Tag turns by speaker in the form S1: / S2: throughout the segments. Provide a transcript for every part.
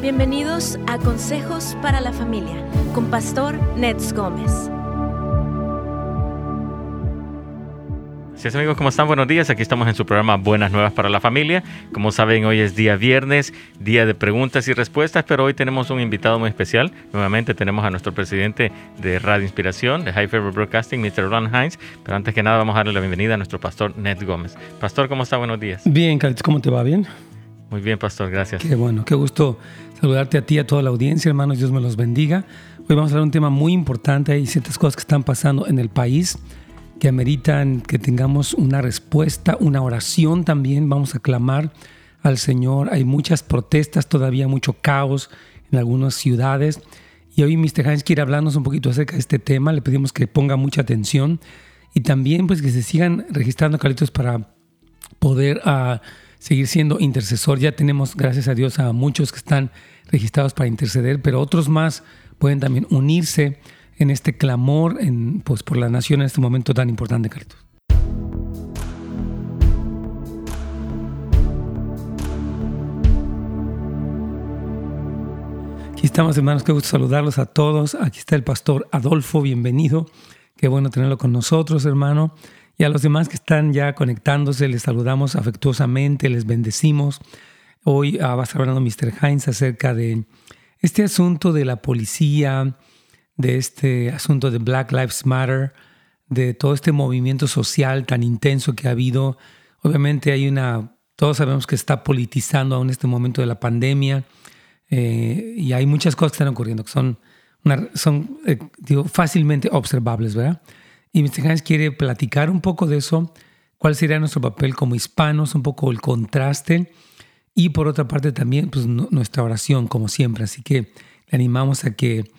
S1: Bienvenidos a Consejos para la Familia con Pastor Nets Gómez.
S2: Sí, amigos, ¿cómo están? Buenos días. Aquí estamos en su programa Buenas Nuevas para la Familia. Como saben, hoy es día viernes, día de preguntas y respuestas, pero hoy tenemos un invitado muy especial. Nuevamente tenemos a nuestro presidente de Radio Inspiración, de High Fever Broadcasting, Mr. Ron Hines. Pero antes que nada, vamos a darle la bienvenida a nuestro pastor Ned Gómez. Pastor, ¿cómo está? Buenos días.
S3: Bien, Carlitos, ¿cómo te va? ¿Bien?
S2: Muy bien, pastor, gracias.
S3: Qué bueno, qué gusto saludarte a ti y a toda la audiencia, hermanos. Dios me los bendiga. Hoy vamos a hablar de un tema muy importante. Hay ciertas cosas que están pasando en el país que ameritan que tengamos una respuesta, una oración también. Vamos a clamar al Señor. Hay muchas protestas todavía, mucho caos en algunas ciudades. Y hoy Mr. Hines quiere hablarnos un poquito acerca de este tema. Le pedimos que ponga mucha atención y también pues que se sigan registrando, Carlitos, para poder uh, seguir siendo intercesor. Ya tenemos, gracias a Dios, a muchos que están registrados para interceder, pero otros más pueden también unirse en este clamor en, pues, por la nación en este momento tan importante, Carlitos. Aquí estamos, hermanos, qué gusto saludarlos a todos. Aquí está el pastor Adolfo, bienvenido. Qué bueno tenerlo con nosotros, hermano. Y a los demás que están ya conectándose, les saludamos afectuosamente, les bendecimos. Hoy ah, va a estar hablando Mr. Hines acerca de este asunto de la policía, de este asunto de Black Lives Matter, de todo este movimiento social tan intenso que ha habido. Obviamente hay una, todos sabemos que está politizando aún este momento de la pandemia eh, y hay muchas cosas que están ocurriendo que son, son eh, fácilmente observables, ¿verdad? Y Mr. Hans quiere platicar un poco de eso, cuál sería nuestro papel como hispanos, un poco el contraste y por otra parte también pues, nuestra oración como siempre. Así que le animamos a que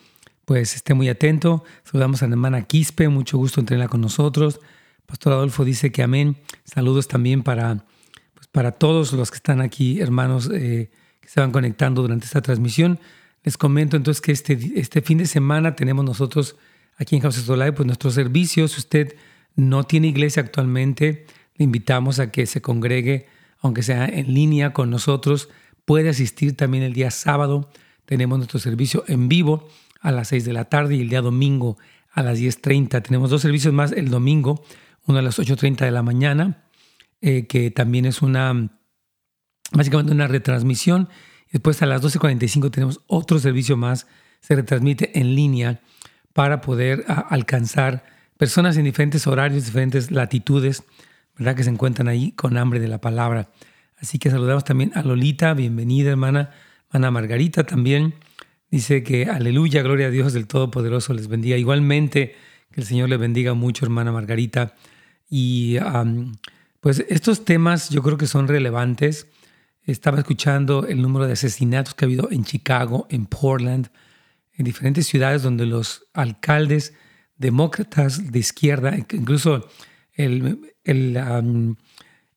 S3: pues esté muy atento. Saludamos a la hermana Quispe, mucho gusto en tenerla con nosotros. Pastor Adolfo dice que amén. Saludos también para, pues, para todos los que están aquí, hermanos eh, que se van conectando durante esta transmisión. Les comento entonces que este, este fin de semana tenemos nosotros aquí en House of Life, pues nuestros servicios, si usted no tiene iglesia actualmente, le invitamos a que se congregue, aunque sea en línea con nosotros, puede asistir también el día sábado. Tenemos nuestro servicio en vivo a las 6 de la tarde y el día domingo a las 10.30. Tenemos dos servicios más el domingo, uno a las 8.30 de la mañana, eh, que también es una, básicamente una retransmisión. Después a las 12.45 tenemos otro servicio más, se retransmite en línea para poder alcanzar personas en diferentes horarios, diferentes latitudes, ¿verdad? Que se encuentran ahí con hambre de la palabra. Así que saludamos también a Lolita, bienvenida hermana, hermana Margarita también. Dice que aleluya, gloria a Dios del Todopoderoso les bendiga. Igualmente, que el Señor le bendiga mucho, hermana Margarita. Y pues estos temas yo creo que son relevantes. Estaba escuchando el número de asesinatos que ha habido en Chicago, en Portland, en diferentes ciudades donde los alcaldes demócratas de izquierda, incluso el, el,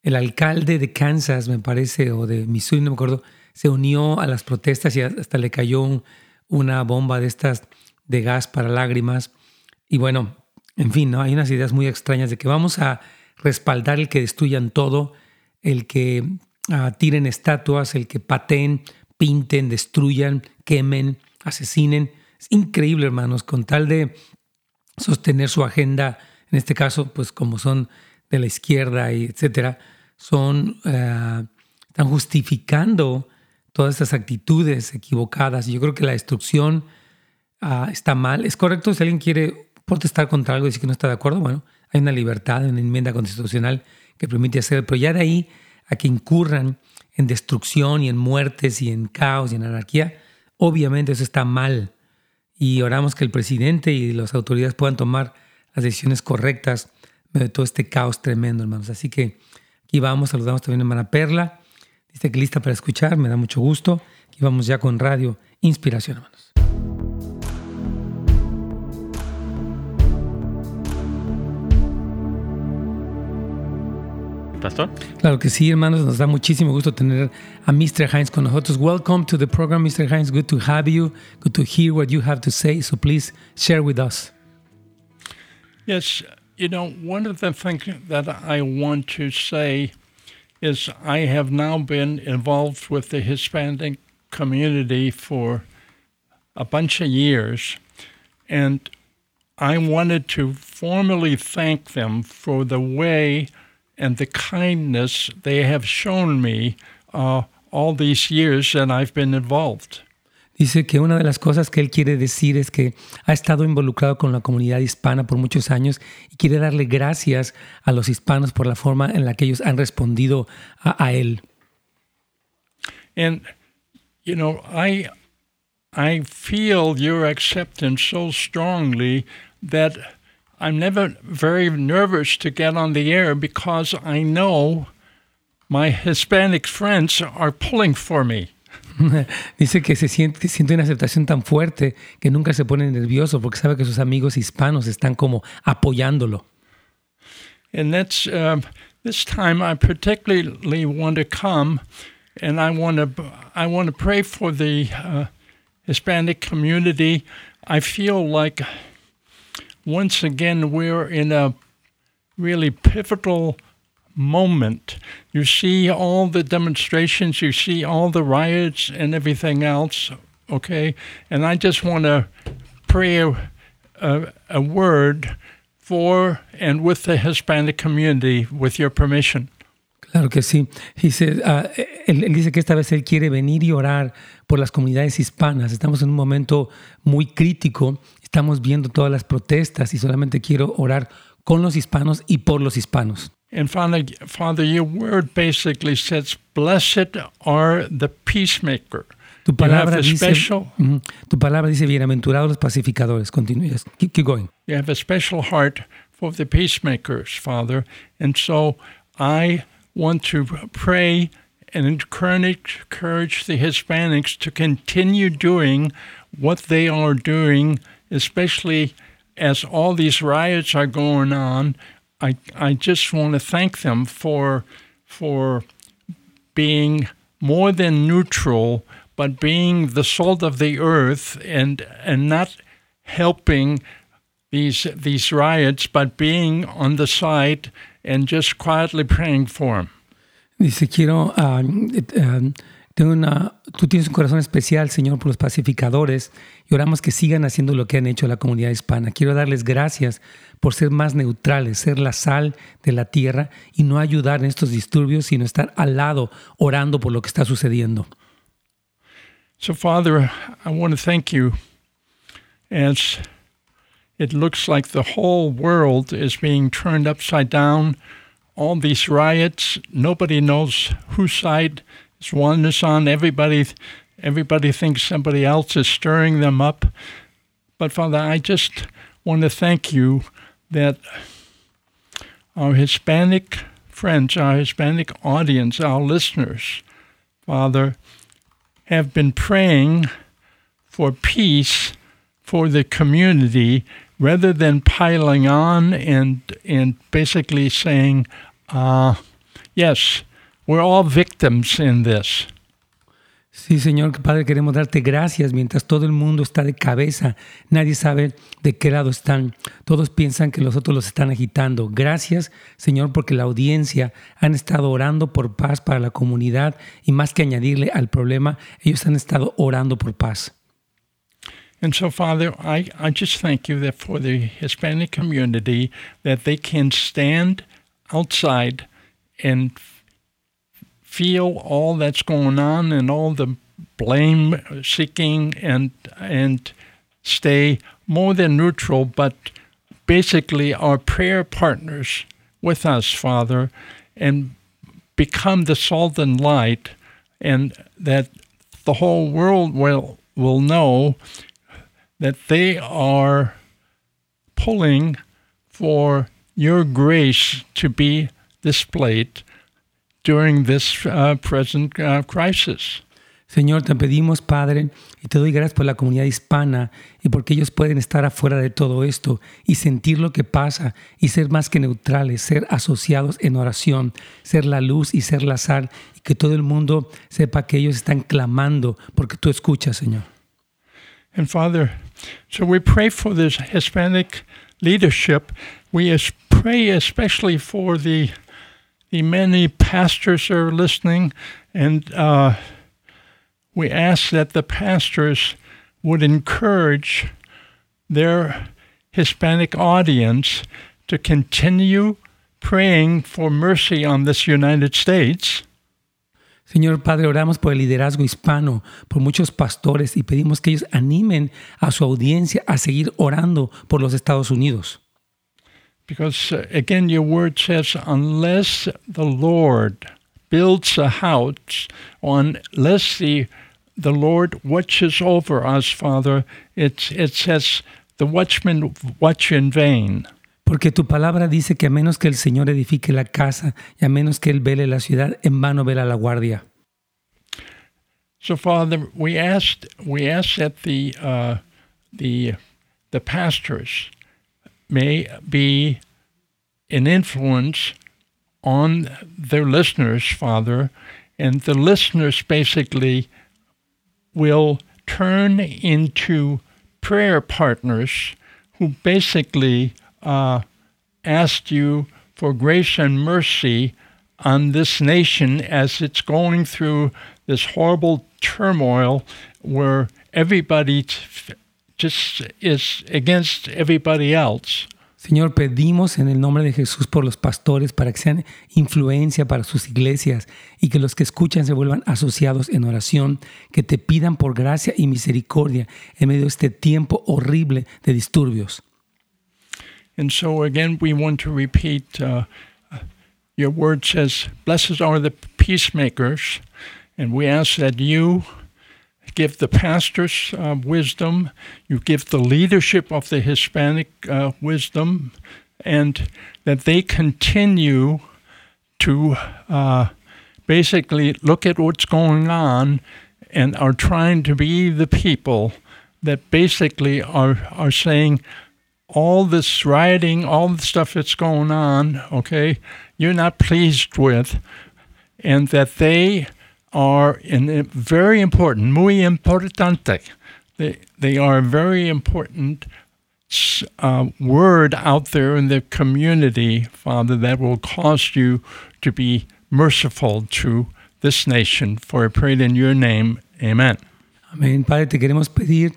S3: el, alcalde de Kansas, me parece, o de Missouri, no me acuerdo, se unió a las protestas y hasta le cayó una bomba de estas de gas para lágrimas. Y bueno, en fin, hay unas ideas muy extrañas de que vamos a respaldar el que destruyan todo, el que uh, tiren estatuas, el que pateen, pinten, destruyan, quemen, asesinen. Es increíble, hermanos, con tal de sostener su agenda, en este caso, pues como son de la izquierda y etcétera, son, uh, están justificando todas estas actitudes equivocadas. Yo creo que la destrucción uh, está mal. Es correcto si alguien quiere protestar contra algo y decir que no está de acuerdo. Bueno, hay una libertad, una enmienda constitucional que permite hacerlo, pero ya de ahí a que incurran en destrucción y en muertes y en caos y en anarquía, Obviamente eso está mal y oramos que el presidente y las autoridades puedan tomar las decisiones correctas de todo este caos tremendo, hermanos. Así que aquí vamos, saludamos también a hermana Perla. Dice que lista para escuchar, me da mucho gusto. Aquí vamos ya con Radio Inspiración, hermanos.
S2: Pastor?
S3: Claro que sí, hermanos. Nos da muchísimo gusto tener a Mr. Hines con nosotros. Welcome to the program, Mr. Hines. Good to have you. Good to hear what you have to say. So please share with us.
S4: Yes, you know, one of the things that I want to say is I have now been involved with the Hispanic community for a bunch of years, and I wanted to formally thank them for the way and the kindness they have shown me uh, all these years that I've been involved.
S3: Dice que una de las cosas que él quiere decir es que ha estado involucrado con la comunidad hispana por muchos años y quiere darle gracias a los hispanos por la forma en la que ellos han respondido a, a él.
S4: And you know, I I feel your acceptance so strongly that I'm never very nervous to get on the air because I know my Hispanic friends are pulling for me.
S3: Dice que se siente, siente una aceptación tan fuerte que nunca se pone nervioso porque sabe que sus amigos hispanos están como apoyándolo.
S4: And that's um, this time I particularly want to come and I want to I want to pray for the uh, Hispanic community. I feel like once again we're in a really pivotal moment. You see all the demonstrations, you see all the riots and everything else, okay? And I just want to pray a, a, word for and with the Hispanic community, with your permission.
S3: Claro que sí. Dice, ah, él, él dice que esta vez él quiere venir y orar por las comunidades hispanas. Estamos en un momento muy crítico. Estamos viendo todas las protestas y solamente quiero orar con los hispanos y por los hispanos.
S4: And Father, Father, your word basically says, "Blessed are the peacemaker."
S3: Tu palabra, dice,
S4: special,
S3: tu palabra dice, bienaventurados los pacificadores. Continúe. Yes. Keep, keep going.
S4: you have a special heart for the peacemakers, Father, and so I want to pray and encourage, encourage the Hispanics to continue doing what they are doing, especially as all these riots are going on. I, I just want to thank them for for being more than neutral, but being the salt of the earth and and not helping these these riots, but being on the side and just quietly praying for them.
S3: Dice, quiero, ah, tengo una, tú tienes un corazón especial, Señor, por los pacificadores y oramos que sigan haciendo lo que han hecho la comunidad hispana. Quiero darles gracias por ser más neutrales, ser la sal de la tierra y no ayudar en estos disturbios, sino estar al lado orando por lo que está sucediendo.
S4: So, Father, I want to thank you as it looks like the whole world is being turned upside down. All these riots, nobody knows whose side is one is on. Everybody, everybody thinks somebody else is stirring them up. But Father, I just want to thank you that our Hispanic friends, our Hispanic audience, our listeners, Father, have been praying for peace for the community rather than piling on and and basically saying, uh, yes, we're all victims in this.
S3: Sí, Señor, Padre, queremos darte gracias mientras todo el mundo está de cabeza. Nadie sabe de qué lado están. Todos piensan que los otros los están agitando. Gracias, Señor, porque la audiencia han estado orando por paz para la comunidad y más que añadirle al problema, ellos han estado orando por paz.
S4: And so, Father, I, I just thank you that for the Hispanic community that they can stand outside and feel all that's going on and all the blame seeking and and stay more than neutral, but basically are prayer partners with us, Father, and become the salt and light, and that the whole world will will know that they are pulling for your grace to be displayed during this uh, present uh, crisis.
S3: Señor, te pedimos, Padre, y te doy gracias por la comunidad hispana y porque ellos pueden estar afuera de todo esto y sentir lo que pasa y ser más que neutrales, ser asociados en oración, ser la luz y ser la sal y que todo el mundo sepa que ellos están clamando porque tú escuchas, Señor.
S4: And Father, so we pray for this Hispanic leadership. We pray especially for the the many pastors are listening, and uh, we ask that the pastors would encourage their Hispanic audience to continue praying for mercy on this United States.
S3: Señor Padre, oramos por el liderazgo hispano, por muchos pastores y pedimos que ellos animen a su audiencia a seguir orando por los Estados Unidos.
S4: Because uh, again, your word says, unless the Lord builds a house, or unless the the Lord watches over us, Father, it, it says the watchmen watch in vain.
S3: Porque tu palabra dice que a menos que el Señor edifique la casa y a menos que Él vele la ciudad, en vano vela la guardia.
S4: So, Father, we asked we asked that the uh, the the pastors may be an influence on their listeners, Father, and the listeners basically will turn into prayer partners who basically uh, asked you for grace and mercy on this nation as it's going through this horrible turmoil where everybody t- just is against everybody else.
S3: Señor, pedimos en el nombre de Jesús por los pastores para que sean influencia para sus iglesias y que los que escuchan se vuelvan asociados en oración, que te pidan por gracia y misericordia en medio de este tiempo horrible de disturbios.
S4: And so again, we want to repeat uh, your word says, Blessed are the peacemakers. And we ask that you give the pastors uh, wisdom, you give the leadership of the Hispanic uh, wisdom, and that they continue to uh, basically look at what's going on and are trying to be the people that basically are, are saying, all this rioting, all the stuff that's going on, okay, you're not pleased with, and that they are in very important, muy importante. They, they are a very important uh, word out there in the community, Father, that will cause you to be merciful to this nation. For I pray in your name. Amen.
S3: Amén. Padre, te queremos pedir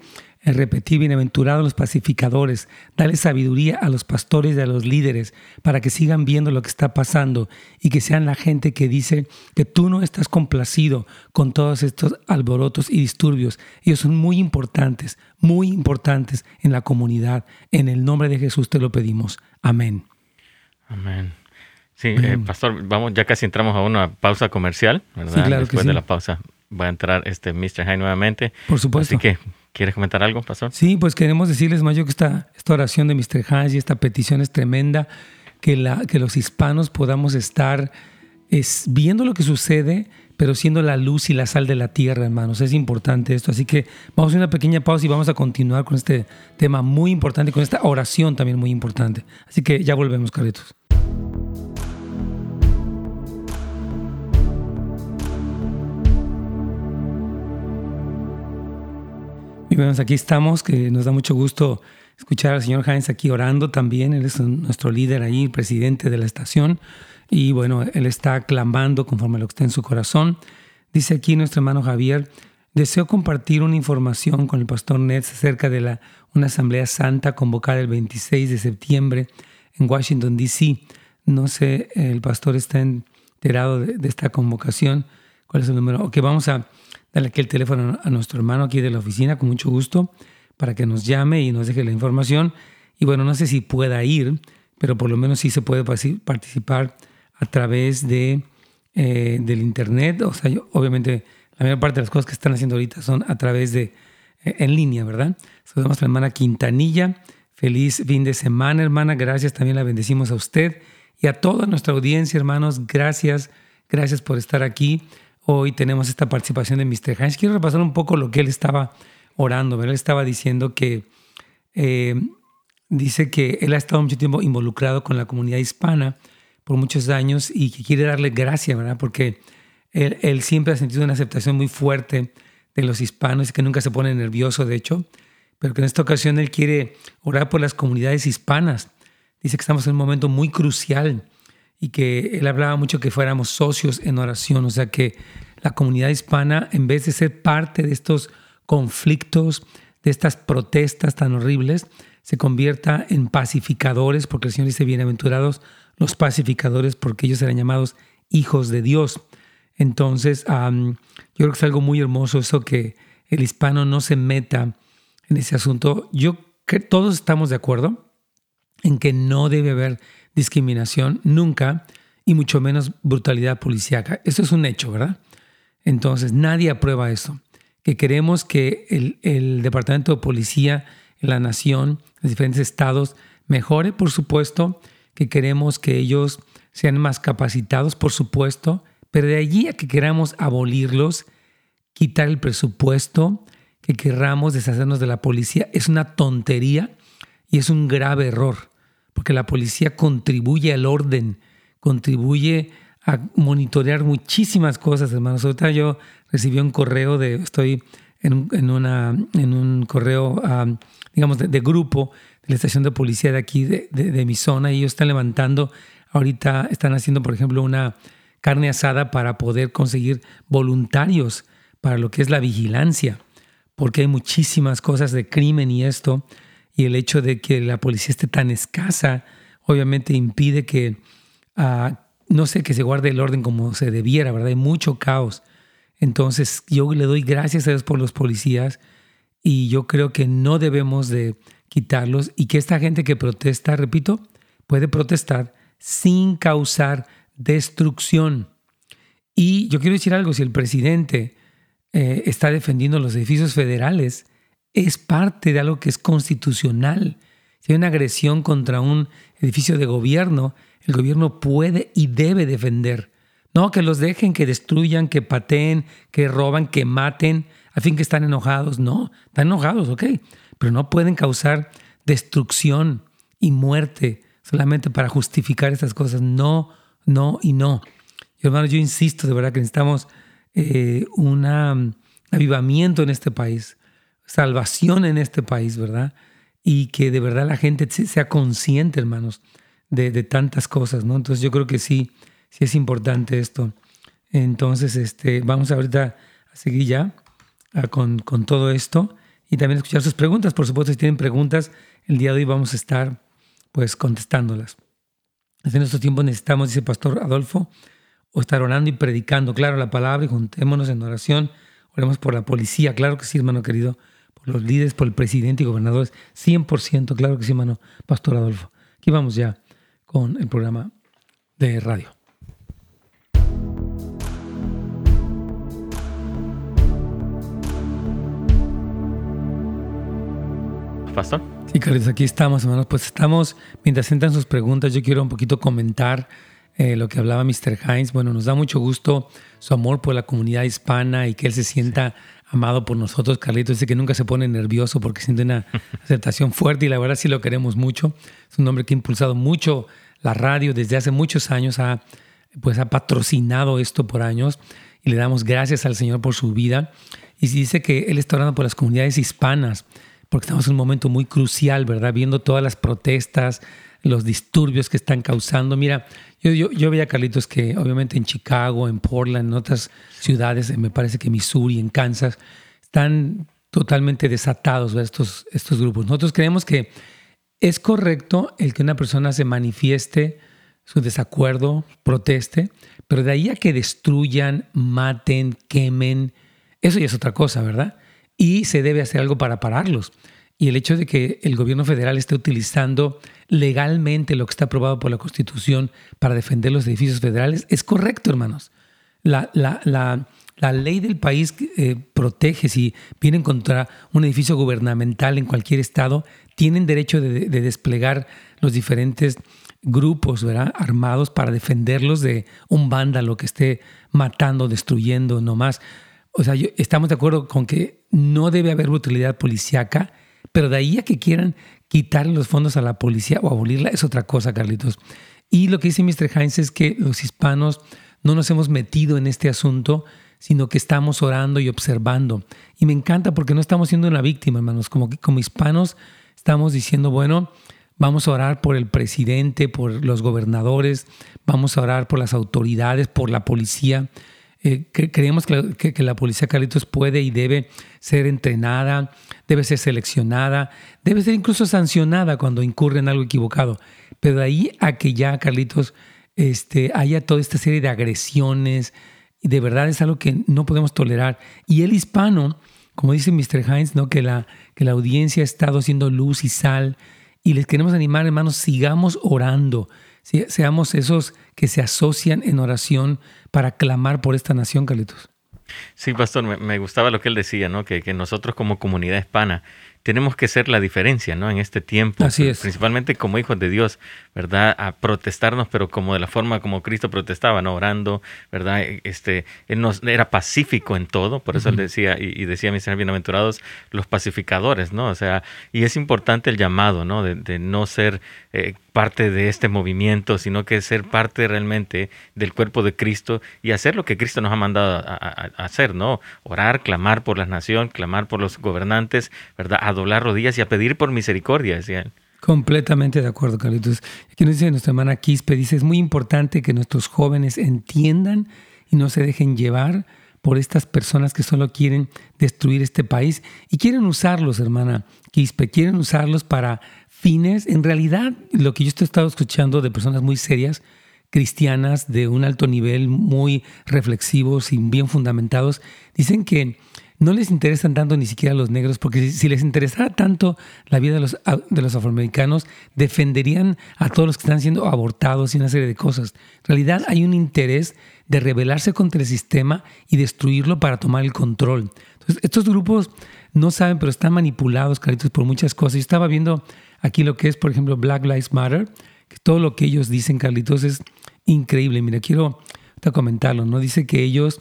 S3: repetir, bienaventurados los pacificadores, dale sabiduría a los pastores y a los líderes para que sigan viendo lo que está pasando y que sean la gente que dice que tú no estás complacido con todos estos alborotos y disturbios. Ellos son muy importantes, muy importantes en la comunidad. En el nombre de Jesús te lo pedimos. Amén.
S2: Amén. Sí, eh, pastor, vamos, ya casi entramos a una pausa comercial, ¿verdad? Después de la pausa va a entrar este Mr. High nuevamente.
S3: Por supuesto.
S2: Así que ¿Quieres comentar algo, pastor?
S3: Sí, pues queremos decirles, Mayo, que esta, esta oración de Mr. Hans y esta petición es tremenda, que, la, que los hispanos podamos estar es, viendo lo que sucede, pero siendo la luz y la sal de la tierra, hermanos. Es importante esto. Así que vamos a una pequeña pausa y vamos a continuar con este tema muy importante, con esta oración también muy importante. Así que ya volvemos, Carlitos. Bueno, aquí estamos, que nos da mucho gusto escuchar al señor Heinz aquí orando también. Él es nuestro líder ahí, presidente de la estación. Y bueno, él está clamando conforme lo que está en su corazón. Dice aquí nuestro hermano Javier, deseo compartir una información con el pastor Nets acerca de la, una asamblea santa convocada el 26 de septiembre en Washington, D.C. No sé, el pastor está enterado de esta convocación. ¿Cuál es el número? Ok, vamos a Dale aquí el teléfono a nuestro hermano aquí de la oficina con mucho gusto para que nos llame y nos deje la información. Y bueno, no sé si pueda ir, pero por lo menos sí se puede participar a través de, eh, del Internet. O sea, obviamente la mayor parte de las cosas que están haciendo ahorita son a través de, eh, en línea, ¿verdad? Saludamos a la hermana Quintanilla. Feliz fin de semana, hermana. Gracias, también la bendecimos a usted y a toda nuestra audiencia, hermanos. Gracias, gracias por estar aquí. Hoy tenemos esta participación de Mr. Hines. Quiero repasar un poco lo que él estaba orando. Él estaba diciendo que eh, dice que él ha estado mucho tiempo involucrado con la comunidad hispana por muchos años y que quiere darle gracias, ¿verdad? Porque él, siempre ha sentido una aceptación muy fuerte de los hispanos y que nunca se pone nervioso, de hecho, pero que en esta ocasión él quiere orar por las comunidades hispanas. Dice que estamos en un momento muy crucial y que él hablaba mucho que fuéramos socios en oración, o sea que la comunidad hispana, en vez de ser parte de estos conflictos, de estas protestas tan horribles, se convierta en pacificadores, porque el Señor dice, bienaventurados los pacificadores, porque ellos serán llamados hijos de Dios. Entonces, yo creo que es algo muy hermoso eso que el hispano no se meta en ese asunto. Yo que todos estamos de acuerdo en que no debe haber discriminación nunca y mucho menos brutalidad policíaca. Eso es un hecho, ¿verdad? Entonces, nadie aprueba eso. Que queremos que el, el Departamento de Policía la nación, los diferentes estados, mejore, por supuesto, que queremos que ellos sean más capacitados, por supuesto, pero de allí a que queramos abolirlos, quitar el presupuesto, que querramos deshacernos de la policía, es una tontería y es un grave error, porque la policía contribuye al orden, contribuye a monitorear muchísimas cosas, hermanos. Ahorita yo recibí un correo de, estoy en en una, en un correo, digamos, de, grupo de la estación de policía de aquí, de, de, mi zona, y ellos están levantando, ahorita están haciendo, por ejemplo, una carne asada para poder conseguir voluntarios para lo que es la vigilancia, porque hay muchísimas cosas de crimen y esto, y el hecho de que la policía esté tan escasa, obviamente impide que... Uh, no sé, que se guarde el orden como se debiera, ¿verdad? Hay mucho caos. Entonces yo le doy gracias a Dios por los policías y yo creo que no debemos de quitarlos y que esta gente que protesta, repito, puede protestar sin causar destrucción. Y yo quiero decir algo, si el presidente eh, está defendiendo los edificios federales, es parte de algo que es constitucional. Si hay una agresión contra un edificio de gobierno, el gobierno puede y debe defender. No que los dejen, que destruyan, que pateen, que roban, que maten, a fin que están enojados. No, están enojados, ok, pero no pueden causar destrucción y muerte solamente para justificar estas cosas. No, no y no. Y hermano, yo insisto de verdad que necesitamos eh, un avivamiento en este país, salvación en este país, ¿verdad? Y que de verdad la gente sea consciente, hermanos, de, tantas cosas, ¿no? Entonces yo creo que sí, sí es importante esto. Entonces, este, vamos ahorita a seguir ya ah, con, con, todo esto y también escuchar sus preguntas. Por supuesto, si tienen preguntas, el día de hoy vamos a estar pues contestándolas. En estos tiempos necesitamos, dice el pastor Adolfo, o estar orando y predicando, claro, la palabra y juntémonos en oración. Oremos por la policía, claro que sí, hermano querido, los líderes, por el presidente y gobernadores, 100%, claro que sí, hermano Pastor Adolfo. Aquí vamos ya con el programa de radio.
S2: Pastor.
S3: Sí, Carlos, aquí estamos, hermanos. Pues estamos, mientras entran sus preguntas, yo quiero un poquito comentar eh, lo que hablaba Mr. Hines. Bueno, nos da mucho gusto su amor por la comunidad hispana y que él se sienta amado por nosotros. Carlitos dice que nunca se pone nervioso porque siente una aceptación fuerte y la verdad sí lo queremos mucho. Es un hombre que ha impulsado mucho la radio desde hace muchos años, ha, pues ha patrocinado esto por años y le damos gracias al Señor por su vida. Y dice que Él está orando por las comunidades hispanas, porque estamos en un momento muy crucial, ¿verdad? Viendo todas las protestas, los disturbios que están causando. Mira, yo, veía, Carlitos, que obviamente en Chicago, en Portland, en otras ciudades, me parece que Missouri, en Kansas, están totalmente desatados estos, estos grupos. Nosotros creemos que es correcto el que una persona se manifieste su desacuerdo, proteste, pero de ahí a que destruyan, maten, quemen, eso ya es otra cosa, ¿verdad? Y se debe hacer algo para pararlos. Y el hecho de que el gobierno federal esté utilizando legalmente lo que está aprobado por la Constitución para defender los edificios federales es correcto, hermanos. La, la, la, la ley del país eh, protege si vienen contra un edificio gubernamental en cualquier estado, tienen derecho de, desplegar los diferentes grupos ¿verdad? armados para defenderlos de un vándalo que esté matando, destruyendo, nomás. O sea, estamos de acuerdo con que no debe haber brutalidad policíaca, pero de ahí a que quieran quitarle los fondos a la policía o abolirla es otra cosa, Carlitos. Y lo que dice Mr. Heinz es que los hispanos no nos hemos metido en este asunto sino que estamos orando y observando. Y me encanta porque no estamos siendo una víctima, hermanos. Como, como hispanos estamos diciendo, bueno, Vamos a orar por el presidente, por los gobernadores, vamos a orar por las autoridades, por la policía. Eh, creemos que, la policía, Carlitos, puede y debe ser entrenada, debe ser seleccionada, debe ser incluso sancionada cuando incurre en algo equivocado. Pero de ahí a que ya, Carlitos, este, haya toda esta serie de agresiones, y de verdad es algo que no podemos tolerar. Y el hispano, como dice Mr. Hines, ¿no? que, la, que la audiencia ha estado haciendo luz y sal, y les queremos animar, hermanos, sigamos orando, seamos esos que se asocian en oración para clamar por esta nación, Carlitos.
S2: Sí, pastor, me, gustaba lo que él decía, ¿no? Que, que, nosotros como comunidad hispana tenemos que ser la diferencia, ¿no? En este tiempo,
S3: Así es.
S2: principalmente como hijos de Dios, ¿verdad? A protestarnos, pero como de la forma como Cristo protestaba, ¿no? Orando, ¿verdad? E, este, él nos, era pacífico en todo, por eso él decía, y, decía, mis señores bienaventurados, los pacificadores, ¿no? O sea, y es importante el llamado, ¿no? De, no ser eh, parte de este movimiento, sino que ser parte realmente del cuerpo de Cristo y hacer lo que Cristo nos ha mandado a, hacer, ¿no? Orar, clamar por la nación, clamar por los gobernantes, ¿verdad? Doblar rodillas y a pedir por misericordia, decía
S3: Completamente de acuerdo, Carlitos. Aquí nos dice nuestra hermana Quispe, dice, es muy importante que nuestros jóvenes entiendan y no se dejen llevar por estas personas que solo quieren destruir este país y quieren usarlos, hermana Quispe, quieren usarlos para fines, en realidad lo que yo he estado escuchando de personas muy serias, cristianas de un alto nivel, muy reflexivos y bien fundamentados, dicen que no les interesan tanto ni siquiera a los negros, porque si, les interesara tanto la vida de los, de los afroamericanos, defenderían a todos los que están siendo abortados y una serie de cosas. En realidad hay un interés de rebelarse contra el sistema y destruirlo para tomar el control. Entonces, estos grupos no saben, pero están manipulados, caritos, por muchas cosas. Yo estaba viendo aquí lo que es, por ejemplo, Black Lives Matter, que todo lo que ellos dicen, Carlitos, es increíble. Mira, quiero comentarlo, ¿no? Dice que ellos,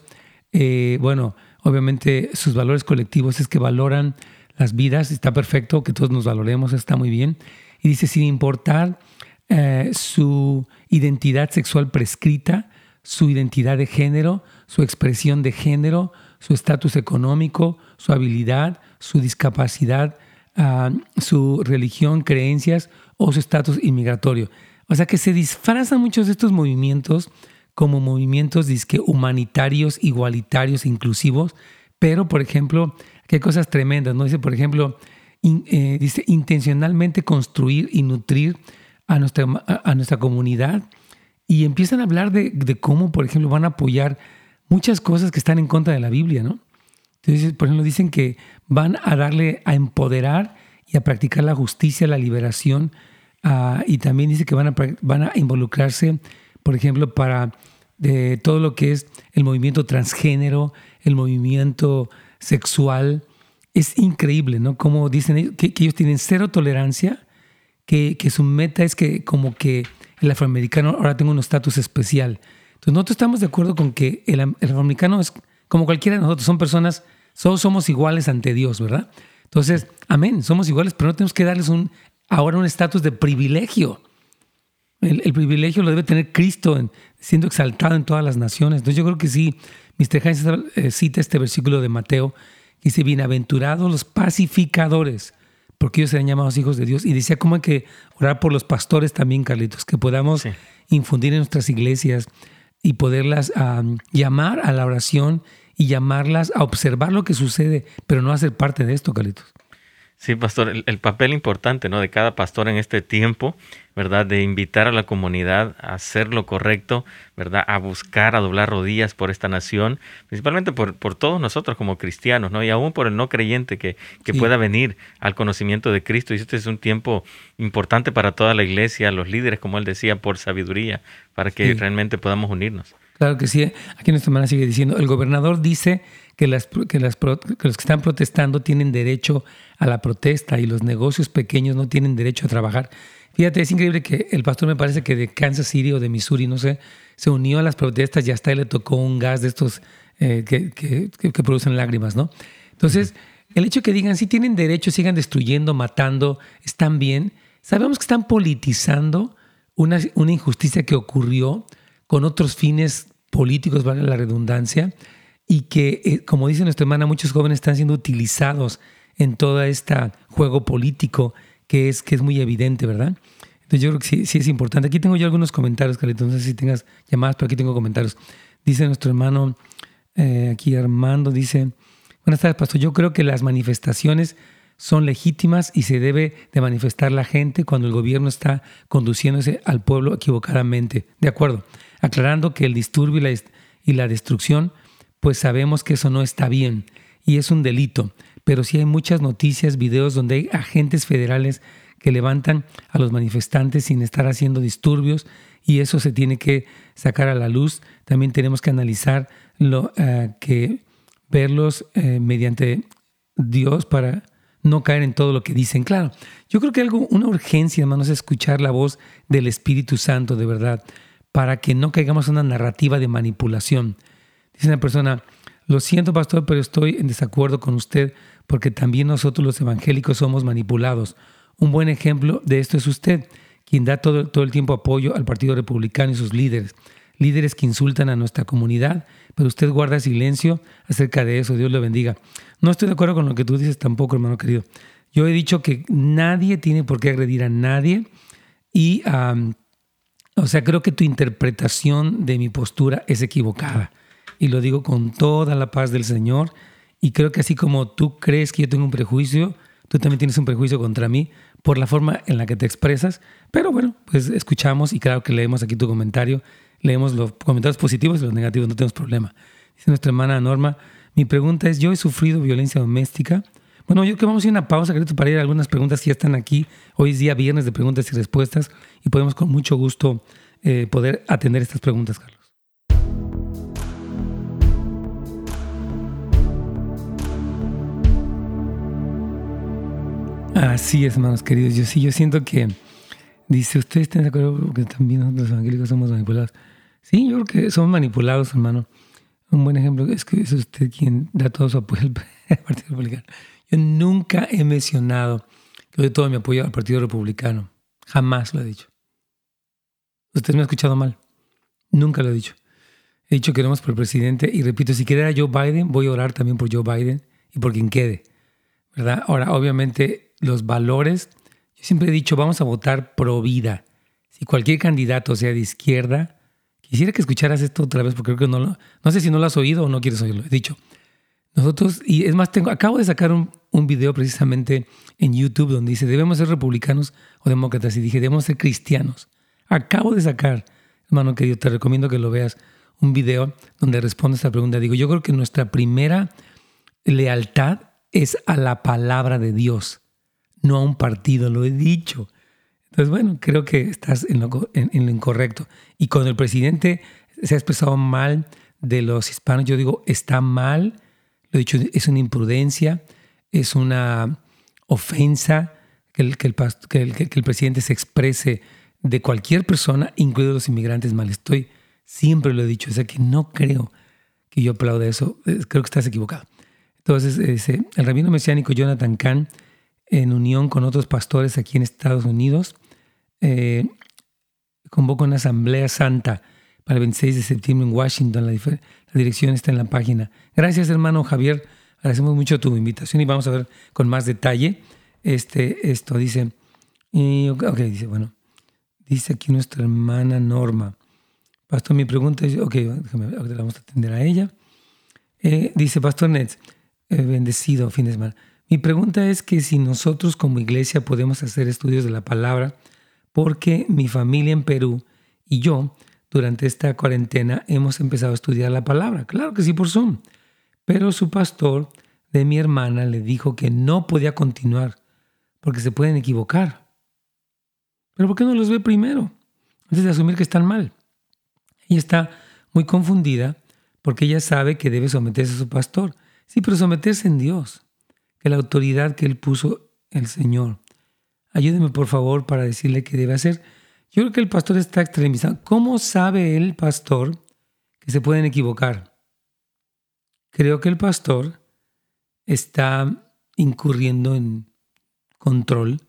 S3: eh, bueno, Obviamente sus valores colectivos es que valoran las vidas, está perfecto que todos nos valoremos, está muy bien. Y dice, sin importar eh, su identidad sexual prescrita, su identidad de género, su expresión de género, su estatus económico, su habilidad, su discapacidad, ah, su religión, creencias o su estatus inmigratorio. O sea que se disfrazan muchos de estos movimientos como movimientos disque humanitarios, igualitarios, inclusivos, pero, por ejemplo, qué cosas tremendas, ¿no? Dice, por ejemplo, eh, dice, intencionalmente construir y nutrir a nuestra, a, nuestra comunidad y empiezan a hablar de, cómo, por ejemplo, van a apoyar muchas cosas que están en contra de la Biblia, ¿no? Entonces, por ejemplo, dicen que van a darle, a empoderar y a practicar la justicia, la liberación, ah, y también dice que van a, van a involucrarse por ejemplo, para de todo lo que es el movimiento transgénero, el movimiento sexual. Es increíble, ¿no? Como dicen que, ellos tienen cero tolerancia, que, su meta es que como que el afroamericano ahora tenga un estatus especial. Entonces nosotros estamos de acuerdo con que el, afroamericano es como cualquiera de nosotros, son personas, todos somos iguales ante Dios, ¿verdad? Entonces, amén, somos iguales, pero no tenemos que darles un, ahora un estatus de privilegio. El, privilegio lo debe tener Cristo siendo exaltado en todas las naciones. Entonces yo creo que sí, Mr. Hines eh, cita este versículo de Mateo, que dice, bienaventurados los pacificadores, porque ellos serán llamados hijos de Dios. Y decía cómo hay que orar por los pastores también, Carlitos, que podamos infundir en nuestras iglesias y poderlas llamar a la oración y llamarlas a observar lo que sucede, pero no a ser parte de esto, Carlitos.
S2: Sí, pastor, el, papel importante ¿no? de cada pastor en este tiempo, ¿verdad? De invitar a la comunidad a hacer lo correcto, ¿verdad? A buscar, a doblar rodillas por esta nación, principalmente por, por todos nosotros como cristianos, ¿no? Y aún por el no creyente que, que pueda venir al conocimiento de Cristo. Y este es un tiempo importante para toda la iglesia, los líderes, como él decía, por sabiduría, para que realmente podamos unirnos.
S3: Claro que sí. Aquí nuestra hermana sigue diciendo, el gobernador dice que, las, que, las, que los que están protestando tienen derecho a la protesta y los negocios pequeños no tienen derecho a trabajar. Fíjate, es increíble que el pastor me parece que de Kansas City o de Missouri, no sé, se unió a las protestas y hasta él le tocó un gas de estos eh, que, que, producen lágrimas, ¿no? Entonces, el hecho que digan, sí tienen derecho, sigan destruyendo, matando, están bien, sabemos que están politizando una, una injusticia que ocurrió con otros fines políticos, vale la redundancia, y que, eh, como dice nuestra hermana, muchos jóvenes están siendo utilizados en todo este juego político que es, que es muy evidente, ¿verdad? Entonces yo creo que sí, sí es importante. Aquí tengo yo algunos comentarios, Carlitos. No sé si tengas llamadas, pero aquí tengo comentarios. Dice nuestro hermano, eh, aquí Armando, dice, buenas tardes, pastor. Yo creo que las manifestaciones son legítimas y se debe de manifestar la gente cuando el gobierno está conduciéndose al pueblo equivocadamente. De acuerdo. Aclarando que el disturbio y la, y la destrucción, pues sabemos que eso no está bien y es un delito. Pero sí hay muchas noticias, videos donde hay agentes federales que levantan a los manifestantes sin estar haciendo disturbios y eso se tiene que sacar a la luz. También tenemos que analizar lo eh, que verlos eh, mediante Dios para no caer en todo lo que dicen. Claro, yo creo que algo, una urgencia, hermanos, es escuchar la voz del Espíritu Santo de verdad, para que no caigamos en una narrativa de manipulación. Dice una persona, lo siento, pastor, pero estoy en desacuerdo con usted porque también nosotros los evangélicos somos manipulados. Un buen ejemplo de esto es usted, quien da todo, todo el tiempo apoyo al Partido Republicano y sus líderes, líderes que insultan a nuestra comunidad, pero usted guarda silencio acerca de eso, Dios lo bendiga. No estoy de acuerdo con lo que tú dices tampoco, hermano querido. Yo he dicho que nadie tiene por qué agredir a nadie y, o sea, creo que tu interpretación de mi postura es equivocada. Y lo digo con toda la paz del Señor. Y creo que así como tú crees que yo tengo un prejuicio, tú también tienes un prejuicio contra mí por la forma en la que te expresas. Pero bueno, pues escuchamos y claro que leemos aquí tu comentario, leemos los comentarios positivos y los negativos, no tenemos problema. Dice nuestra hermana Norma, mi pregunta es, yo he sufrido violencia doméstica. Bueno, yo creo que vamos a ir a una pausa, querido, para ir a algunas preguntas que ya están aquí. Hoy es día viernes de preguntas y respuestas y podemos con mucho gusto eh, poder atender estas preguntas, Carlos. Así es, hermanos queridos. Yo sí, yo siento que, dice, ¿ustedes están de acuerdo que también los evangélicos somos manipulados? Sí, yo creo que somos manipulados, hermano. Un buen ejemplo es que es usted quien da todo su apoyo al Partido Republicano. Yo nunca he mencionado que doy todo mi apoyo al Partido Republicano. Jamás lo he dicho. Usted me ha escuchado mal. Nunca lo he dicho. He dicho que oramos por el presidente y repito, si quedara Joe Biden, voy a orar también por Joe Biden y por quien quede. ¿verdad? Ahora, obviamente, los valores, yo siempre he dicho, vamos a votar pro vida. Si cualquier candidato sea de izquierda, quisiera que escucharas esto otra vez, porque creo que no lo, no sé si no lo has oído o no quieres oírlo. He dicho, nosotros, y es más, tengo, acabo de sacar un, un video precisamente en YouTube donde dice, debemos ser republicanos o demócratas, y dije, debemos ser cristianos. Acabo de sacar, hermano querido, te recomiendo que lo veas, un video donde responde a esta pregunta. Digo, yo creo que nuestra primera lealtad es a la palabra de Dios no a un partido, lo he dicho. Entonces, bueno, creo que estás en lo, en, lo incorrecto. Y cuando el presidente se ha expresado mal de los hispanos, yo digo, está mal, lo he dicho, es una imprudencia, es una ofensa que el, que el, presidente se exprese de cualquier persona, incluidos los inmigrantes, mal. Estoy, siempre lo he dicho, o sea que no creo que yo aplaude eso, creo que estás equivocado. Entonces, el rabino mesiánico Jonathan Kahn en unión con otros pastores aquí en Estados Unidos, eh, convoca una asamblea santa para el 26 de septiembre en Washington. La, la, dirección está en la página. Gracias, hermano Javier. Agradecemos mucho tu invitación y vamos a ver con más detalle este, esto. Dice, y, ok, dice, bueno, dice aquí nuestra hermana Norma. Pastor, mi pregunta es, ok, déjame, vamos a atender a ella. Eh, dice, Pastor Nets, eh, bendecido fin de semana. Mi pregunta es que si nosotros como iglesia podemos hacer estudios de la palabra, porque mi familia en Perú y yo durante esta cuarentena hemos empezado a estudiar la palabra. Claro que sí por Zoom. Pero su pastor de mi hermana le dijo que no podía continuar porque se pueden equivocar. Pero ¿por qué no los ve primero? Antes de asumir que están mal. Ella está muy confundida porque ella sabe que debe someterse a su pastor. Sí, pero someterse en Dios la autoridad que él puso el Señor. Ayúdeme por favor para decirle qué debe hacer. Yo creo que el pastor está extremizado. ¿Cómo sabe el pastor que se pueden equivocar? Creo que el pastor está incurriendo en control,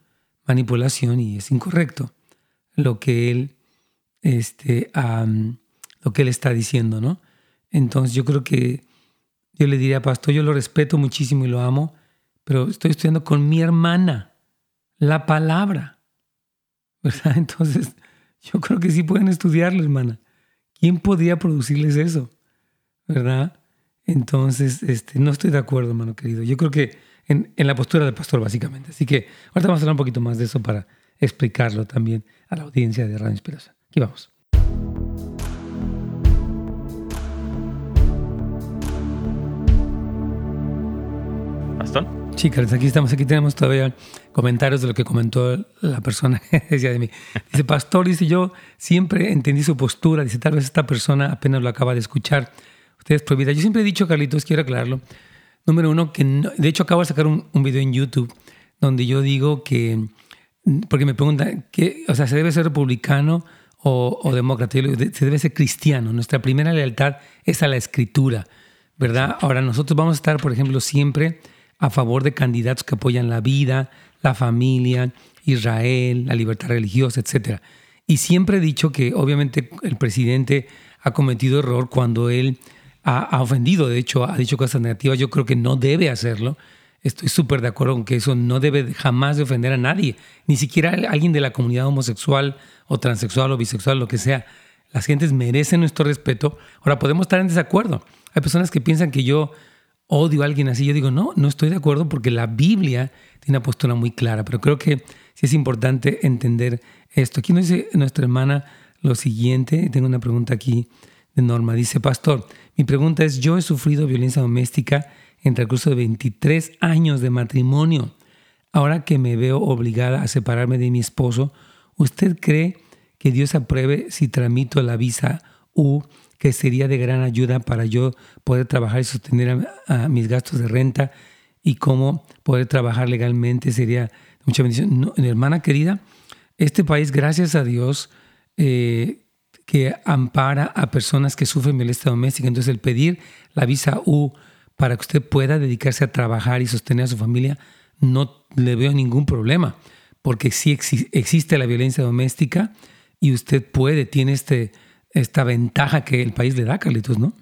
S3: manipulación y es incorrecto lo que él, este, lo que está diciendo, ¿no? Entonces yo creo que yo le diría, pastor, yo lo respeto muchísimo y lo amo, pero estoy estudiando con mi hermana. la palabra. ¿Verdad? Entonces, yo creo que sí pueden estudiarlo, hermana. ¿Quién podría producirles eso? ¿Verdad? Entonces, este, no estoy de acuerdo, hermano querido. Yo creo que en, en, la postura del pastor, básicamente. Así que ahorita vamos a hablar un poquito más de eso para explicarlo también a la audiencia de Radio Inspiración. Aquí vamos.
S2: Pastor.
S3: Sí, aquí estamos, aquí tenemos todavía comentarios de lo que comentó la persona decía de mí. Dice, pastor, dice, yo siempre entendí su postura, dice, tal vez esta persona apenas lo acaba de escuchar. Usted es prohibida. Yo siempre he dicho, Carlitos, quiero aclararlo, número uno, que de hecho acabo de sacar un, un, video en YouTube donde yo digo que, porque me preguntan, que, o sea, ¿se debe ser republicano o, o demócrata? Yo digo, se debe ser cristiano. Nuestra primera lealtad es a la escritura, ¿verdad? Ahora, nosotros vamos a estar, por ejemplo, siempre a favor de candidatos que apoyan la vida, la familia, Israel, la libertad religiosa, etc. Y siempre he dicho que obviamente el presidente ha cometido error cuando él ha, ofendido, de hecho, ha dicho cosas negativas. Yo creo que no debe hacerlo. Estoy súper de acuerdo con que eso no debe jamás de ofender a nadie, ni siquiera a alguien de la comunidad homosexual o transexual o bisexual, lo que sea. Las gentes merecen nuestro respeto. Ahora, podemos estar en desacuerdo. Hay personas que piensan que yo odio a alguien así. Yo digo, no, no estoy de acuerdo porque la Biblia tiene una postura muy clara, pero creo que sí es importante entender esto. Aquí nos dice nuestra hermana lo siguiente, tengo una pregunta aquí de Norma. Dice, pastor, mi pregunta es, yo he sufrido violencia doméstica entre el curso de 23 años de matrimonio. Ahora que me veo obligada a separarme de mi esposo, ¿usted cree que Dios apruebe si tramito la visa U que sería de gran ayuda para yo poder trabajar y sostener a, mis gastos de renta y cómo poder trabajar legalmente sería mucha bendición. hermana querida, este país, gracias a Dios, eh, que ampara a personas que sufren violencia doméstica. Entonces, el pedir la visa U para que usted pueda dedicarse a trabajar y sostener a su familia, no le veo ningún problema, porque sí existe la violencia doméstica y usted puede, tiene este, esta ventaja que el país le da, Carlitos, ¿no?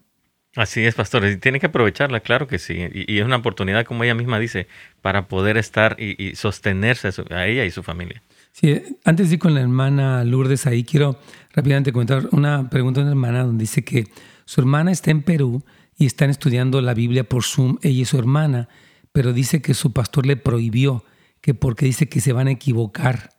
S2: Así es, pastor. Y tiene que aprovecharla, claro que sí. Y, es una oportunidad, como ella misma dice, para poder estar y, sostenerse a, ella y su familia.
S3: Sí, antes de ir con la hermana Lourdes ahí, quiero rápidamente comentar una pregunta de una hermana donde dice que su hermana está en Perú y están estudiando la Biblia por Zoom, ella y su hermana, pero dice que su pastor le prohibió, que porque dice que se van a equivocar.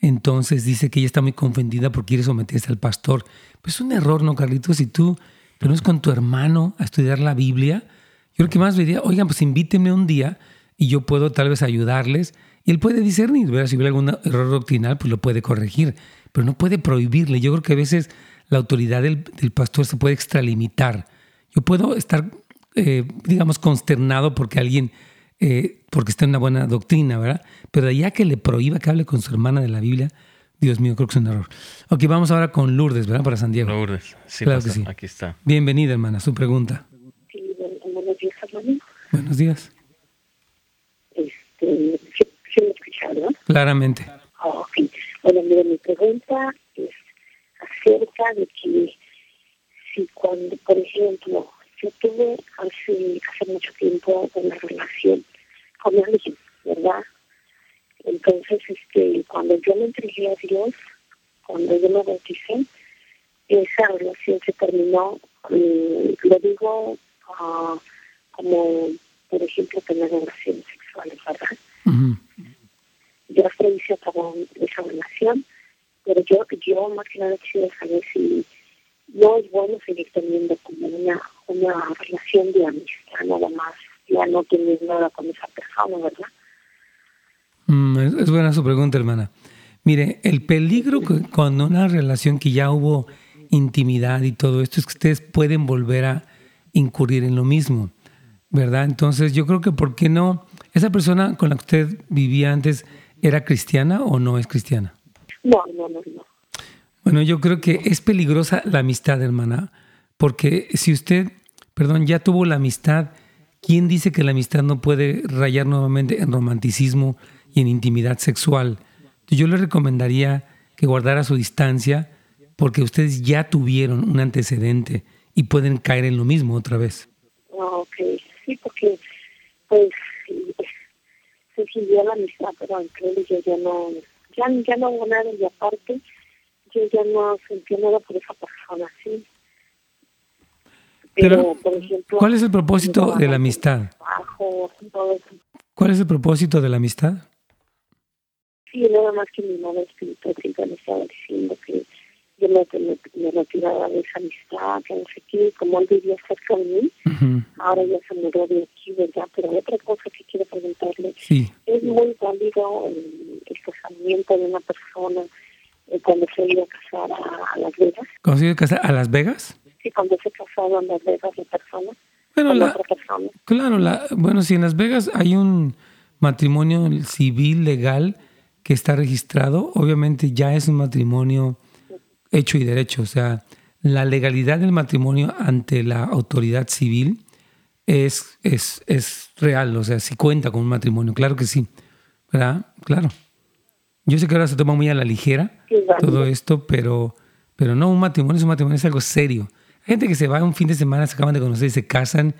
S3: Entonces dice que ella está muy confundida porque quiere someterse al pastor. Pues es un error, ¿no, Carlitos? Si tú pero es con tu hermano a estudiar la Biblia, yo creo que más diría, oigan, pues invítenme un día y yo puedo tal vez ayudarles. Y él puede discernir, ¿verdad? si hubiera algún error doctrinal, pues lo puede corregir, pero no puede prohibirle. Yo creo que a veces la autoridad del, pastor se puede extralimitar. Yo puedo estar, eh, digamos, consternado porque alguien, eh, porque está en una buena doctrina, ¿verdad? Pero ya que le prohíba que hable con su hermana de la Biblia, Dios mío, creo que es un error. Ok, vamos ahora con Lourdes, ¿verdad? Para San Diego.
S2: Lourdes, sí, claro que sí. Aquí está.
S3: Bienvenida, hermana, su pregunta.
S5: Sí, buenos días, hermano.
S3: Buenos días.
S5: Este, ¿sí, sí me escucharon?
S3: Claramente.
S5: Oh, ok. Bueno, mira, mi pregunta es acerca de que si cuando, por ejemplo, yo tuve hace, hace mucho tiempo una relación con alguien, ¿verdad? Entonces, este, cuando yo me entregué a Dios, cuando yo me bauticé, esa relación se terminó, eh, lo digo uh, como, por ejemplo, tener relaciones sexuales, ¿verdad? Uh -huh. Yo se esa relación, pero yo, yo más que nada quisiera saber si no es bueno seguir teniendo como una, una relación de amistad, nada más, ya no tener nada con esa persona, ¿verdad?
S3: Mm, es buena su pregunta, hermana. Mire, el peligro con una relación que ya hubo intimidad y todo esto es que ustedes pueden volver a incurrir en lo mismo, ¿verdad? Entonces yo creo que, ¿por qué no? ¿Esa persona con la que usted vivía antes era cristiana o no es cristiana?
S5: No, no, no, no.
S3: Bueno, yo creo que es peligrosa la amistad, hermana, porque si usted, perdón, ya tuvo la amistad, ¿quién dice que la amistad no puede rayar nuevamente en romanticismo? y en intimidad sexual. Yo le recomendaría que guardara su distancia porque ustedes ya tuvieron un antecedente y pueden caer en lo mismo otra vez.
S5: Ah, ok, sí, porque pues se siguió la amistad, pero increíble, yo ya no, ya, ya no hubo nada y aparte yo ya no sentía nada por esa persona, sí.
S3: Pero, por ejemplo, ¿cuál es el propósito de la amistad? ¿Cuál es el propósito de la amistad?
S5: Sí, nada más que mi madre espiritual siempre me estaba diciendo que yo me, me, retiraba de esa amistad, que no sé qué, como él vivía cerca de mí, ahora ya se mudó de aquí, ¿verdad? Pero otra cosa que quiero preguntarle,
S3: sí.
S5: es muy válido el, el casamiento de una persona eh, cuando se iba a casar a, Las Vegas.
S3: ¿Cuando se iba a casar a Las Vegas?
S5: Sí, cuando se casaron Las Vegas la persona. Bueno, la, persona.
S3: claro, la, bueno, si en Las Vegas hay un matrimonio civil legal que está registrado, obviamente ya es un matrimonio hecho y derecho. O sea, la legalidad del matrimonio ante la autoridad civil es, es, es real, o sea, si cuenta con un matrimonio, claro que sí, ¿verdad? Claro. Yo sé que ahora se toma muy a la ligera todo esto, pero, pero no, un matrimonio es un matrimonio, es algo serio. Hay gente que se va un fin de semana, se acaban de conocer y se casan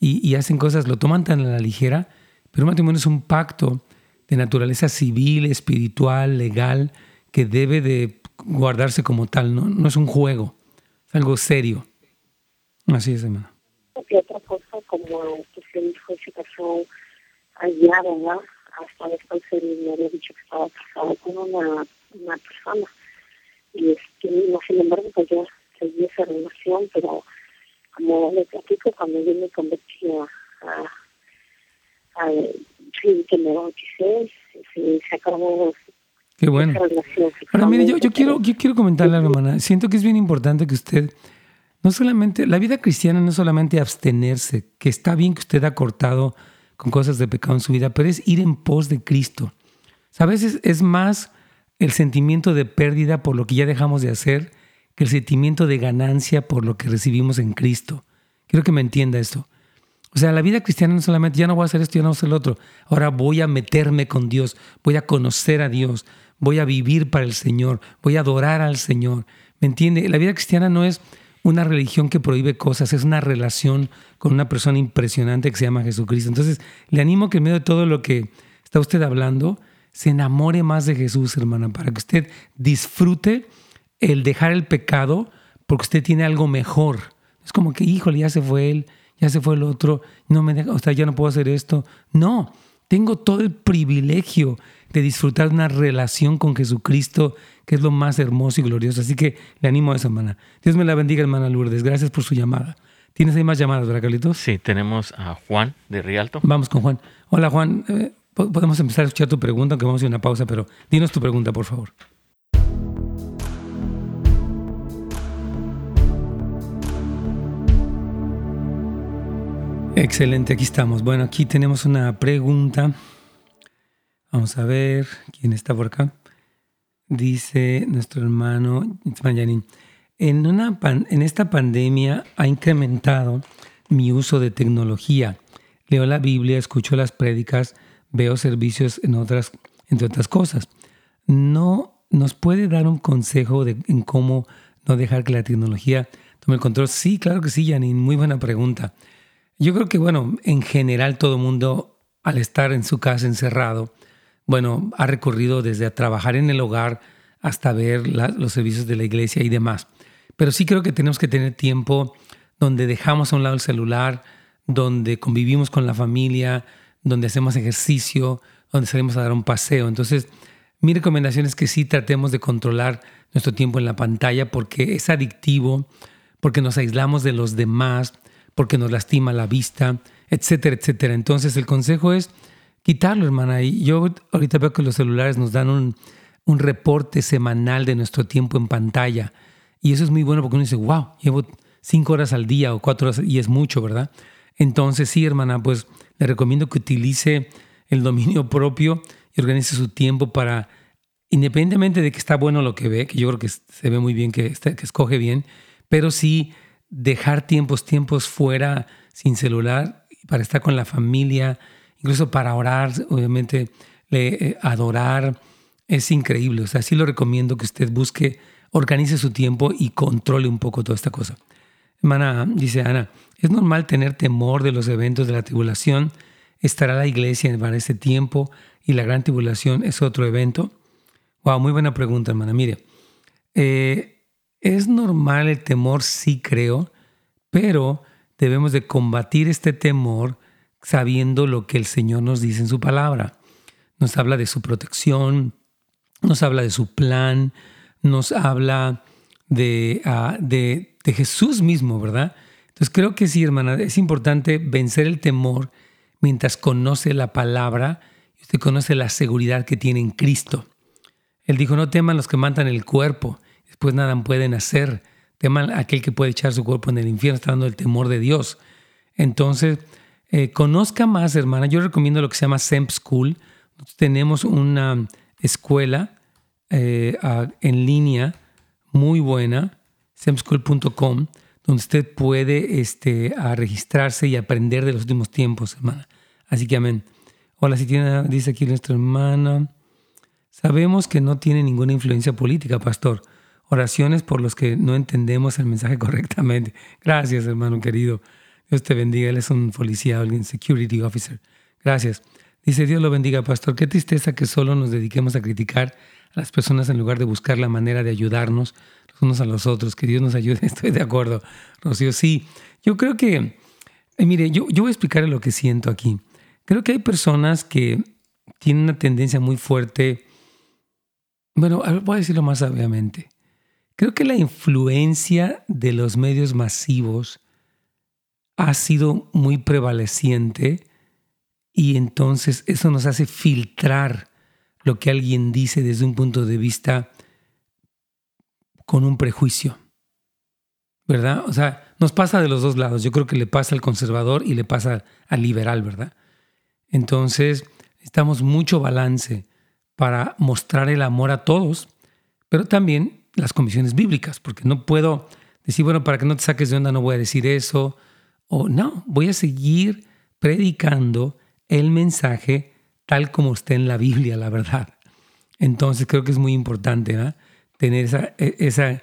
S3: y, y hacen cosas, lo toman tan a la ligera, pero un matrimonio es un pacto de naturaleza civil, espiritual, legal, que debe de guardarse como tal, ¿no? No es un juego, es algo serio. Así es, hermano.
S5: Y otra cosa, como que se dijo, se casó allá, ¿verdad? Hasta después él me había dicho que estaba casado con una, una persona. Y este, no, sin embargo, pues yo seguí esa relación, pero como le platico, cuando yo me convertí a, a, a sí, que me bauticé, se, se acabó
S3: Qué bueno. Ahora, mire, yo, yo, quiero, yo quiero comentarle, hermana, siento que es bien importante que usted, no solamente, la vida cristiana no es solamente abstenerse, que está bien que usted ha cortado con cosas de pecado en su vida, pero es ir en pos de Cristo. a veces es más el sentimiento de pérdida por lo que ya dejamos de hacer que el sentimiento de ganancia por lo que recibimos en Cristo. Quiero que me entienda esto. O sea, la vida cristiana no solamente, ya no voy a hacer esto, ya no voy a hacer lo otro. Ahora voy a meterme con Dios, voy a conocer a Dios, voy a vivir para el Señor, voy a adorar al Señor. ¿Me entiende? La vida cristiana no es una religión que prohíbe cosas, es una relación con una persona impresionante que se llama Jesucristo. Entonces, le animo que en medio de todo lo que está usted hablando, se enamore más de Jesús, hermana, para que usted disfrute el dejar el pecado porque usted tiene algo mejor. Es como que, híjole, ya se fue él, ya se fue el otro, no me deja, o sea, ya no puedo hacer esto. No, tengo todo el privilegio de disfrutar una relación con Jesucristo, que es lo más hermoso y glorioso. Así que le animo a esa hermana. Dios me la bendiga, hermana Lourdes. Gracias por su llamada. ¿Tienes ahí más llamadas, verdad, Carlitos?
S2: Sí, tenemos a Juan de Rialto.
S3: Vamos con Juan. Hola, Juan. Eh, podemos empezar a escuchar tu pregunta, aunque vamos a ir a una pausa, pero dinos tu pregunta, por favor. Excelente, aquí estamos. Bueno, aquí tenemos una pregunta. Vamos a ver quién está por acá. Dice nuestro hermano en, una en esta pandemia ha incrementado mi uso de tecnología. Leo la Biblia, escucho las prédicas, veo servicios en otras, entre otras cosas. ¿No nos puede dar un consejo de, en cómo no dejar que la tecnología tome el control? Sí, claro que sí, Janine, muy buena pregunta. Yo creo que, bueno, en general todo el mundo, al estar en su casa encerrado, bueno, ha recurrido desde trabajar en el hogar hasta ver los servicios de la iglesia y demás. Pero sí creo que tenemos que tener tiempo donde dejamos a un lado el celular, donde convivimos con la familia, donde hacemos ejercicio, donde salimos a dar un paseo. Entonces, mi recomendación es que sí tratemos de controlar nuestro tiempo en la pantalla porque es adictivo, porque nos aislamos de los demás, porque nos lastima la vista, etcétera, etcétera. Entonces el consejo es quitarlo, hermana. Y yo ahorita veo que los celulares nos dan un, un reporte semanal de nuestro tiempo en pantalla. Y eso es muy bueno porque uno dice, wow, llevo cinco horas al día o cuatro horas y es mucho, ¿verdad? Entonces sí, hermana, pues le recomiendo que utilice el dominio propio y organice su tiempo para, independientemente de que está bueno lo que ve, que yo creo que se ve muy bien, que, que escoge bien, pero sí dejar tiempos, tiempos fuera sin celular para estar con la familia, incluso para orar, obviamente, eh, adorar, es increíble. O sea, sí lo recomiendo que usted busque, organice su tiempo y controle un poco toda esta cosa. Hermana, dice Ana, es normal tener temor de los eventos de la tribulación, estará la iglesia para ese tiempo y la gran tribulación es otro evento? Wow, muy buena pregunta, hermana. Mire, eh, es normal el temor, sí creo, pero debemos de combatir este temor sabiendo lo que el Señor nos dice en su palabra. Nos habla de su protección, nos habla de su plan, nos habla de, ah, de, de Jesús mismo, ¿verdad? Entonces creo que sí, hermana, es importante vencer el temor mientras conoce la palabra y usted conoce la seguridad que tiene en Cristo. Él dijo, no teman los que matan el cuerpo, después nada pueden hacer. Teman aquel que puede echar su cuerpo en el infierno, está dando el temor de Dios. Entonces, eh, conozca más, hermana. Yo recomiendo lo que se llama SEMP School. tenemos una escuela eh, en línea muy buena, sempschool.com, donde usted puede este, a registrarse y aprender de los últimos tiempos, hermana. Así que amén. Hola, si tiene, dice aquí nuestra hermana. Sabemos que no tiene ninguna influencia política, pastor. Oraciones por los que no entendemos el mensaje correctamente. Gracias, hermano querido. Dios te bendiga. Él es un policía, alguien security officer. Gracias. Dice Dios lo bendiga, pastor. Qué tristeza que solo nos dediquemos a criticar a las personas en lugar de buscar la manera de ayudarnos los unos a los otros. Que Dios nos ayude. Estoy de acuerdo, Rocío. Sí, yo creo que, eh, mire, yo, voy a explicarle lo que siento aquí. Creo que hay personas que tienen una tendencia muy fuerte, bueno, voy a decirlo más sabiamente. Creo que la influencia de los medios masivos ha sido muy prevaleciente y entonces eso nos hace filtrar lo que alguien dice desde un punto de vista con un prejuicio. ¿Verdad? O sea, nos pasa de los dos lados. Yo creo que le pasa al conservador y le pasa al liberal, ¿verdad? Entonces, necesitamos mucho balance para mostrar el amor a todos, pero también las comisiones bíblicas, porque no puedo decir, bueno, para que no te saques de onda no voy a decir eso, o no, voy a seguir predicando el mensaje tal como está en la Biblia, la verdad. Entonces creo que es muy importante tener esa, e, esa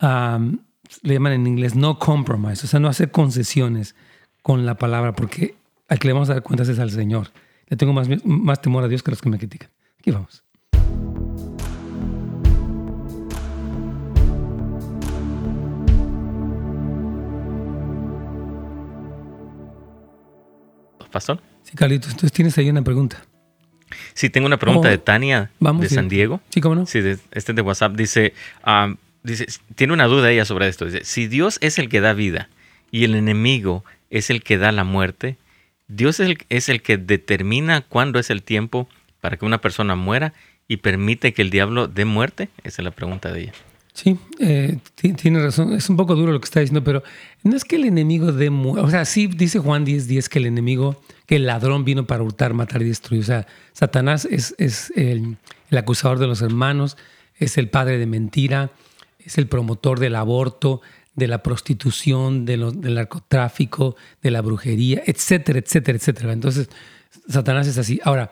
S3: le llaman en inglés no compromise, o sea, no hacer concesiones con la palabra, porque al que le vamos a dar cuentas es al Señor. Le tengo más, más temor a Dios que a los que me critican. Aquí vamos.
S2: Pastor.
S3: Sí, Carlitos, entonces tienes ahí una pregunta.
S2: Sí, tengo una pregunta
S3: Oh,
S2: de Tania
S3: vamos,
S2: de. San Diego.
S3: Sí, cómo no.
S2: Sí, de- este de WhatsApp dice, ah, dice, tiene una duda ella sobre esto. Dice, si Dios es el que da vida y el enemigo es el que da la muerte, Dios es el, es el que determina cuándo es el tiempo para que una persona muera y permite que el diablo dé muerte. Esa es la pregunta de ella.
S3: Sí, eh, ti- tiene razón. Es un poco duro lo que está diciendo, pero no es que el enemigo dé O sea, sí dice Juan 10, 10 que el enemigo, que el ladrón vino para hurtar, matar y destruir. O sea, Satanás es, es el, el acusador de los hermanos, es el padre de mentira, es el promotor del aborto, de la prostitución, de del narcotráfico, de la brujería, etcétera, etcétera, etcétera. Entonces, Satanás es así. Ahora,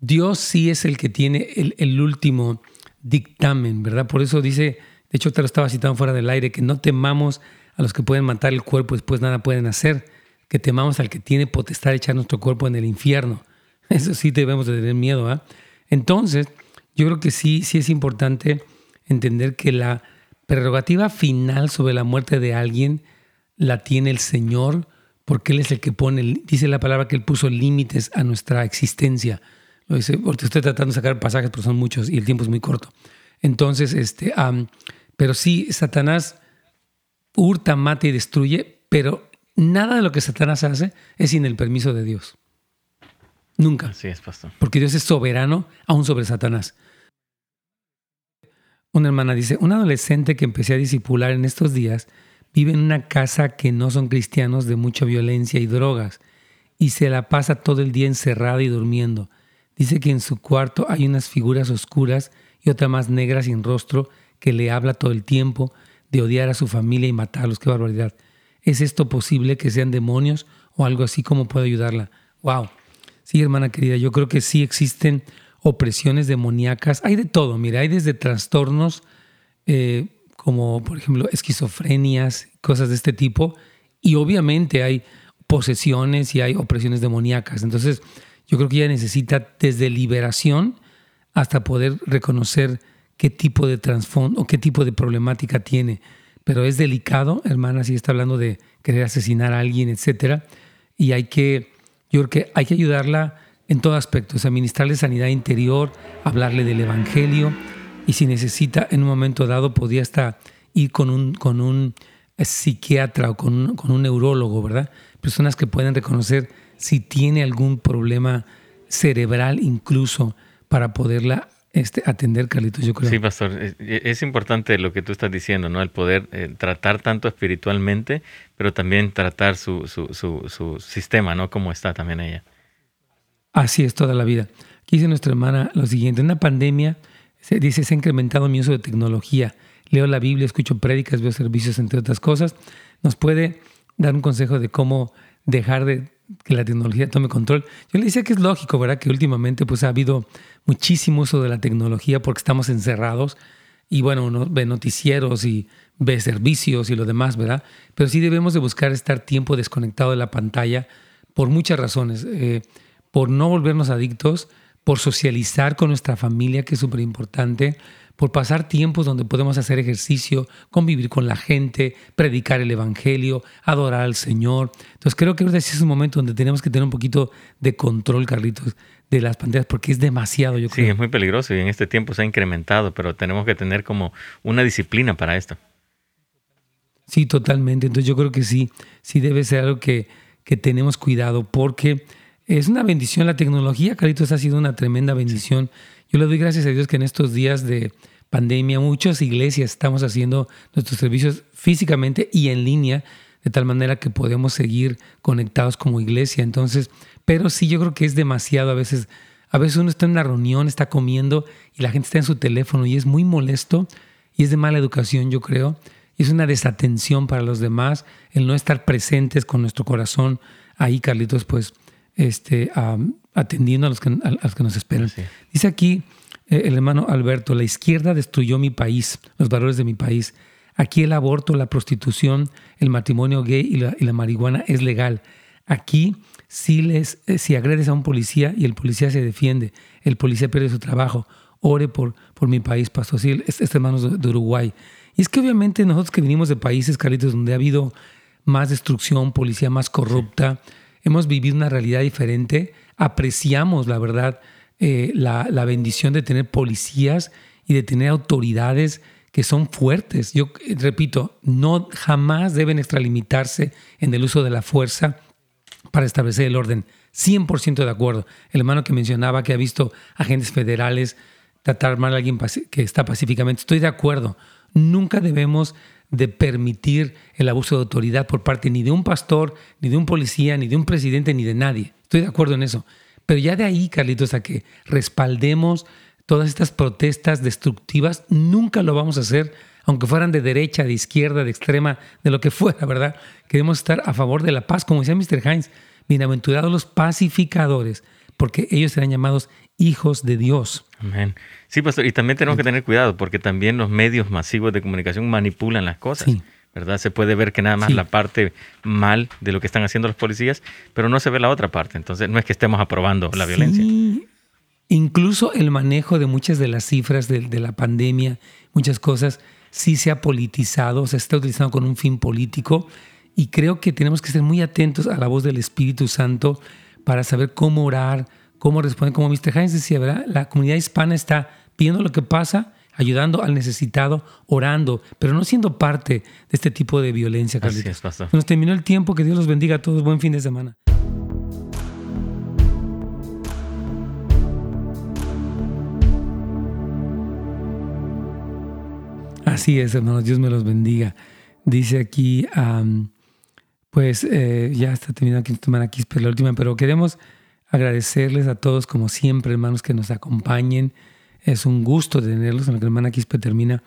S3: Dios sí es el que tiene el, el último dictamen, ¿verdad? Por eso dice, de hecho te lo estaba citando fuera del aire, que no temamos a los que pueden matar el cuerpo y después nada pueden hacer, que temamos al que tiene potestad de echar nuestro cuerpo en el infierno. Eso sí debemos de tener miedo, ¿ah? Entonces, yo creo que sí, sí es importante entender que la prerrogativa final sobre la muerte de alguien la tiene el Señor, porque Él es el que pone, dice la palabra que Él puso límites a nuestra existencia. Lo dice, porque estoy tratando de sacar pasajes, pero son muchos y el tiempo es muy corto. Entonces, este, pero sí, Satanás hurta, mata y destruye, pero nada de lo que Satanás hace es sin el permiso de Dios. Nunca.
S2: Así es, pastor.
S3: Porque Dios es soberano aún sobre Satanás. Una hermana dice, un adolescente que empecé a disipular en estos días vive en una casa que no son cristianos de mucha violencia y drogas y se la pasa todo el día encerrado y durmiendo. Dice que en su cuarto hay unas figuras oscuras y otra más negra sin rostro que le habla todo el tiempo de odiar a su familia y matarlos. ¡Qué barbaridad! ¿Es esto posible que sean demonios o algo así como puedo ayudarla? ¡Wow! Sí, hermana querida, yo creo que sí existen opresiones demoníacas. Hay de todo, mira, hay desde trastornos eh, como, por ejemplo, esquizofrenias, cosas de este tipo. Y obviamente hay posesiones y hay opresiones demoníacas. Entonces, yo creo que ella necesita desde liberación hasta poder reconocer qué tipo de trasfondo o qué tipo de problemática tiene. Pero es delicado, hermana, si está hablando de querer asesinar a alguien, etcétera, y hay que, yo creo que hay que ayudarla en todo aspecto, administrarle sanidad interior, hablarle del evangelio, y si necesita en un momento dado podría hasta ir con un, con un psiquiatra o con un, con un neurólogo, ¿verdad? Personas que pueden reconocer si tiene algún problema cerebral incluso para poderla este, atender, Carlitos, yo creo.
S2: Sí, pastor, es, importante lo que tú estás diciendo, ¿no? El poder eh, tratar tanto espiritualmente, pero también tratar su, su, su, su, sistema, ¿no? Como está también ella.
S3: Así es toda la vida. Aquí dice nuestra hermana lo siguiente, en una pandemia, se dice, se ha incrementado mi uso de tecnología. Leo la Biblia, escucho prédicas, veo servicios, entre otras cosas. ¿Nos puede dar un consejo de cómo dejar de que la tecnología tome control. Yo le decía que es lógico, ¿verdad? Que últimamente pues ha habido muchísimo uso de la tecnología porque estamos encerrados y bueno, uno ve noticieros y ve servicios y lo demás, ¿verdad? Pero sí debemos de buscar estar tiempo desconectado de la pantalla por muchas razones. Eh, por no volvernos adictos, por socializar con nuestra familia, que es súper importante, por pasar tiempos donde podemos hacer ejercicio, convivir con la gente, predicar el Evangelio, adorar al Señor. Entonces creo que ahora es un momento donde tenemos que tener un poquito de control, Carlitos, de las pantallas, porque es demasiado, yo creo.
S2: Sí, es muy peligroso y en este tiempo se ha incrementado, pero tenemos que tener como una disciplina para esto.
S3: Sí, totalmente. Entonces yo creo que sí, sí debe ser algo que, que tenemos cuidado, porque es una bendición la tecnología, Carlitos, ha sido una tremenda bendición. Yo le doy gracias a Dios que en estos días de pandemia muchas iglesias estamos haciendo nuestros servicios físicamente y en línea, de tal manera que podemos seguir conectados como iglesia. Entonces, pero sí yo creo que es demasiado a veces. A veces uno está en una reunión, está comiendo y la gente está en su teléfono y es muy molesto y es de mala educación, yo creo. Y es una desatención para los demás el no estar presentes con nuestro corazón ahí, Carlitos, pues este, atendiendo a los que, los que nos esperan. Dice aquí eh, el hermano Alberto, la izquierda destruyó mi país, los valores de mi país. Aquí el aborto, la prostitución, el matrimonio gay y la, marihuana es legal. Aquí si, les, eh, si agredes a un policía y el policía se defiende, el policía pierde su trabajo. Ore por, por mi país, pastor. Sí, este, hermano de, de Uruguay. Y es que obviamente nosotros que venimos de países, Carlitos, donde ha habido más destrucción, policía más corrupta, hemos vivido una realidad diferente, apreciamos, la verdad, eh, la, bendición de tener policías y de tener autoridades que son fuertes. Yo eh, repito, no jamás deben extralimitarse en el uso de la fuerza para establecer el orden. 100% de acuerdo. El hermano que mencionaba que ha visto agentes federales tratar mal a alguien que está pacíficamente, estoy de acuerdo. Nunca debemos de permitir el abuso de autoridad por parte ni de un pastor, ni de un policía, ni de un presidente, ni de nadie. Estoy de acuerdo en eso. Pero ya de ahí, Carlitos, a que respaldemos todas estas protestas destructivas, nunca lo vamos a hacer, aunque fueran de derecha, de izquierda, de extrema, de lo que fuera, ¿verdad? Queremos estar a favor de la paz, como decía Mr. Hines, bienaventurados los pacificadores, porque ellos serán llamados hijos de Dios.
S2: Amén. Sí, pastor, y también tenemos que tener cuidado porque también los medios masivos de comunicación manipulan las cosas. ¿Verdad? Se puede ver que nada más la parte mal de lo que están haciendo los policías, pero no se ve la otra parte. Entonces, no es que estemos aprobando la violencia.
S3: Incluso el manejo de muchas de las cifras de, de, la pandemia, muchas cosas, sí se ha politizado, se está utilizando con un fin político. Y creo que tenemos que ser muy atentos a la voz del Espíritu Santo para saber cómo orar, cómo responder. Como Mr. Hines decía, ¿verdad? La comunidad hispana está viendo lo que pasa, ayudando al necesitado, orando, pero no siendo parte de este tipo de violencia.
S2: Así es, pastor.
S3: Nos terminó el tiempo, que Dios los bendiga a todos. Buen fin de semana. Así es, hermanos, Dios me los bendiga. Dice aquí, pues eh, ya está terminando aquí, aquí, la última, pero queremos agradecerles a todos, como siempre, hermanos, que nos acompañen. Es un gusto tenerlos. En la hermana Quispe termina.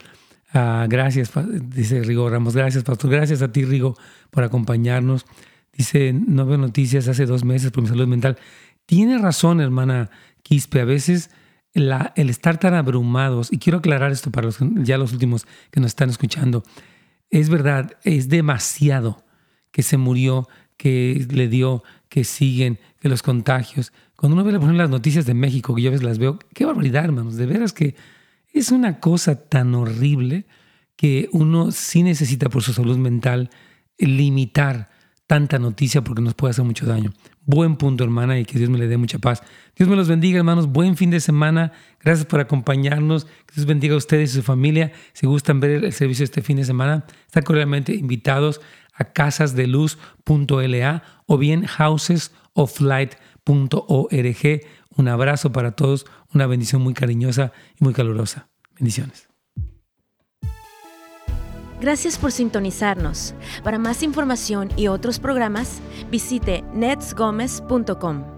S3: Ah, gracias, dice Rigo Ramos. Gracias, pastor. Gracias a ti, Rigo, por acompañarnos. Dice, no veo noticias hace dos meses por mi salud mental. Tiene razón, hermana Quispe. A veces el estar tan abrumados, y quiero aclarar esto para los, ya los últimos que nos están escuchando, es verdad, es demasiado que se murió que le dio, que siguen, que los contagios. Cuando uno ve las noticias de México, que yo a veces las veo, qué barbaridad, hermanos, de veras que es una cosa tan horrible que uno sí necesita por su salud mental limitar tanta noticia porque nos puede hacer mucho daño. Buen punto, hermana, y que Dios me le dé mucha paz. Dios me los bendiga, hermanos. Buen fin de semana. Gracias por acompañarnos. Que Dios bendiga a ustedes y su familia. Si gustan ver el servicio este fin de semana, están cordialmente invitados a casasdeluz.la o bien housesoflight.org. Un abrazo para todos, una bendición muy cariñosa y muy calurosa. Bendiciones.
S1: Gracias por sintonizarnos. Para más información y otros programas, visite netsgomez.com.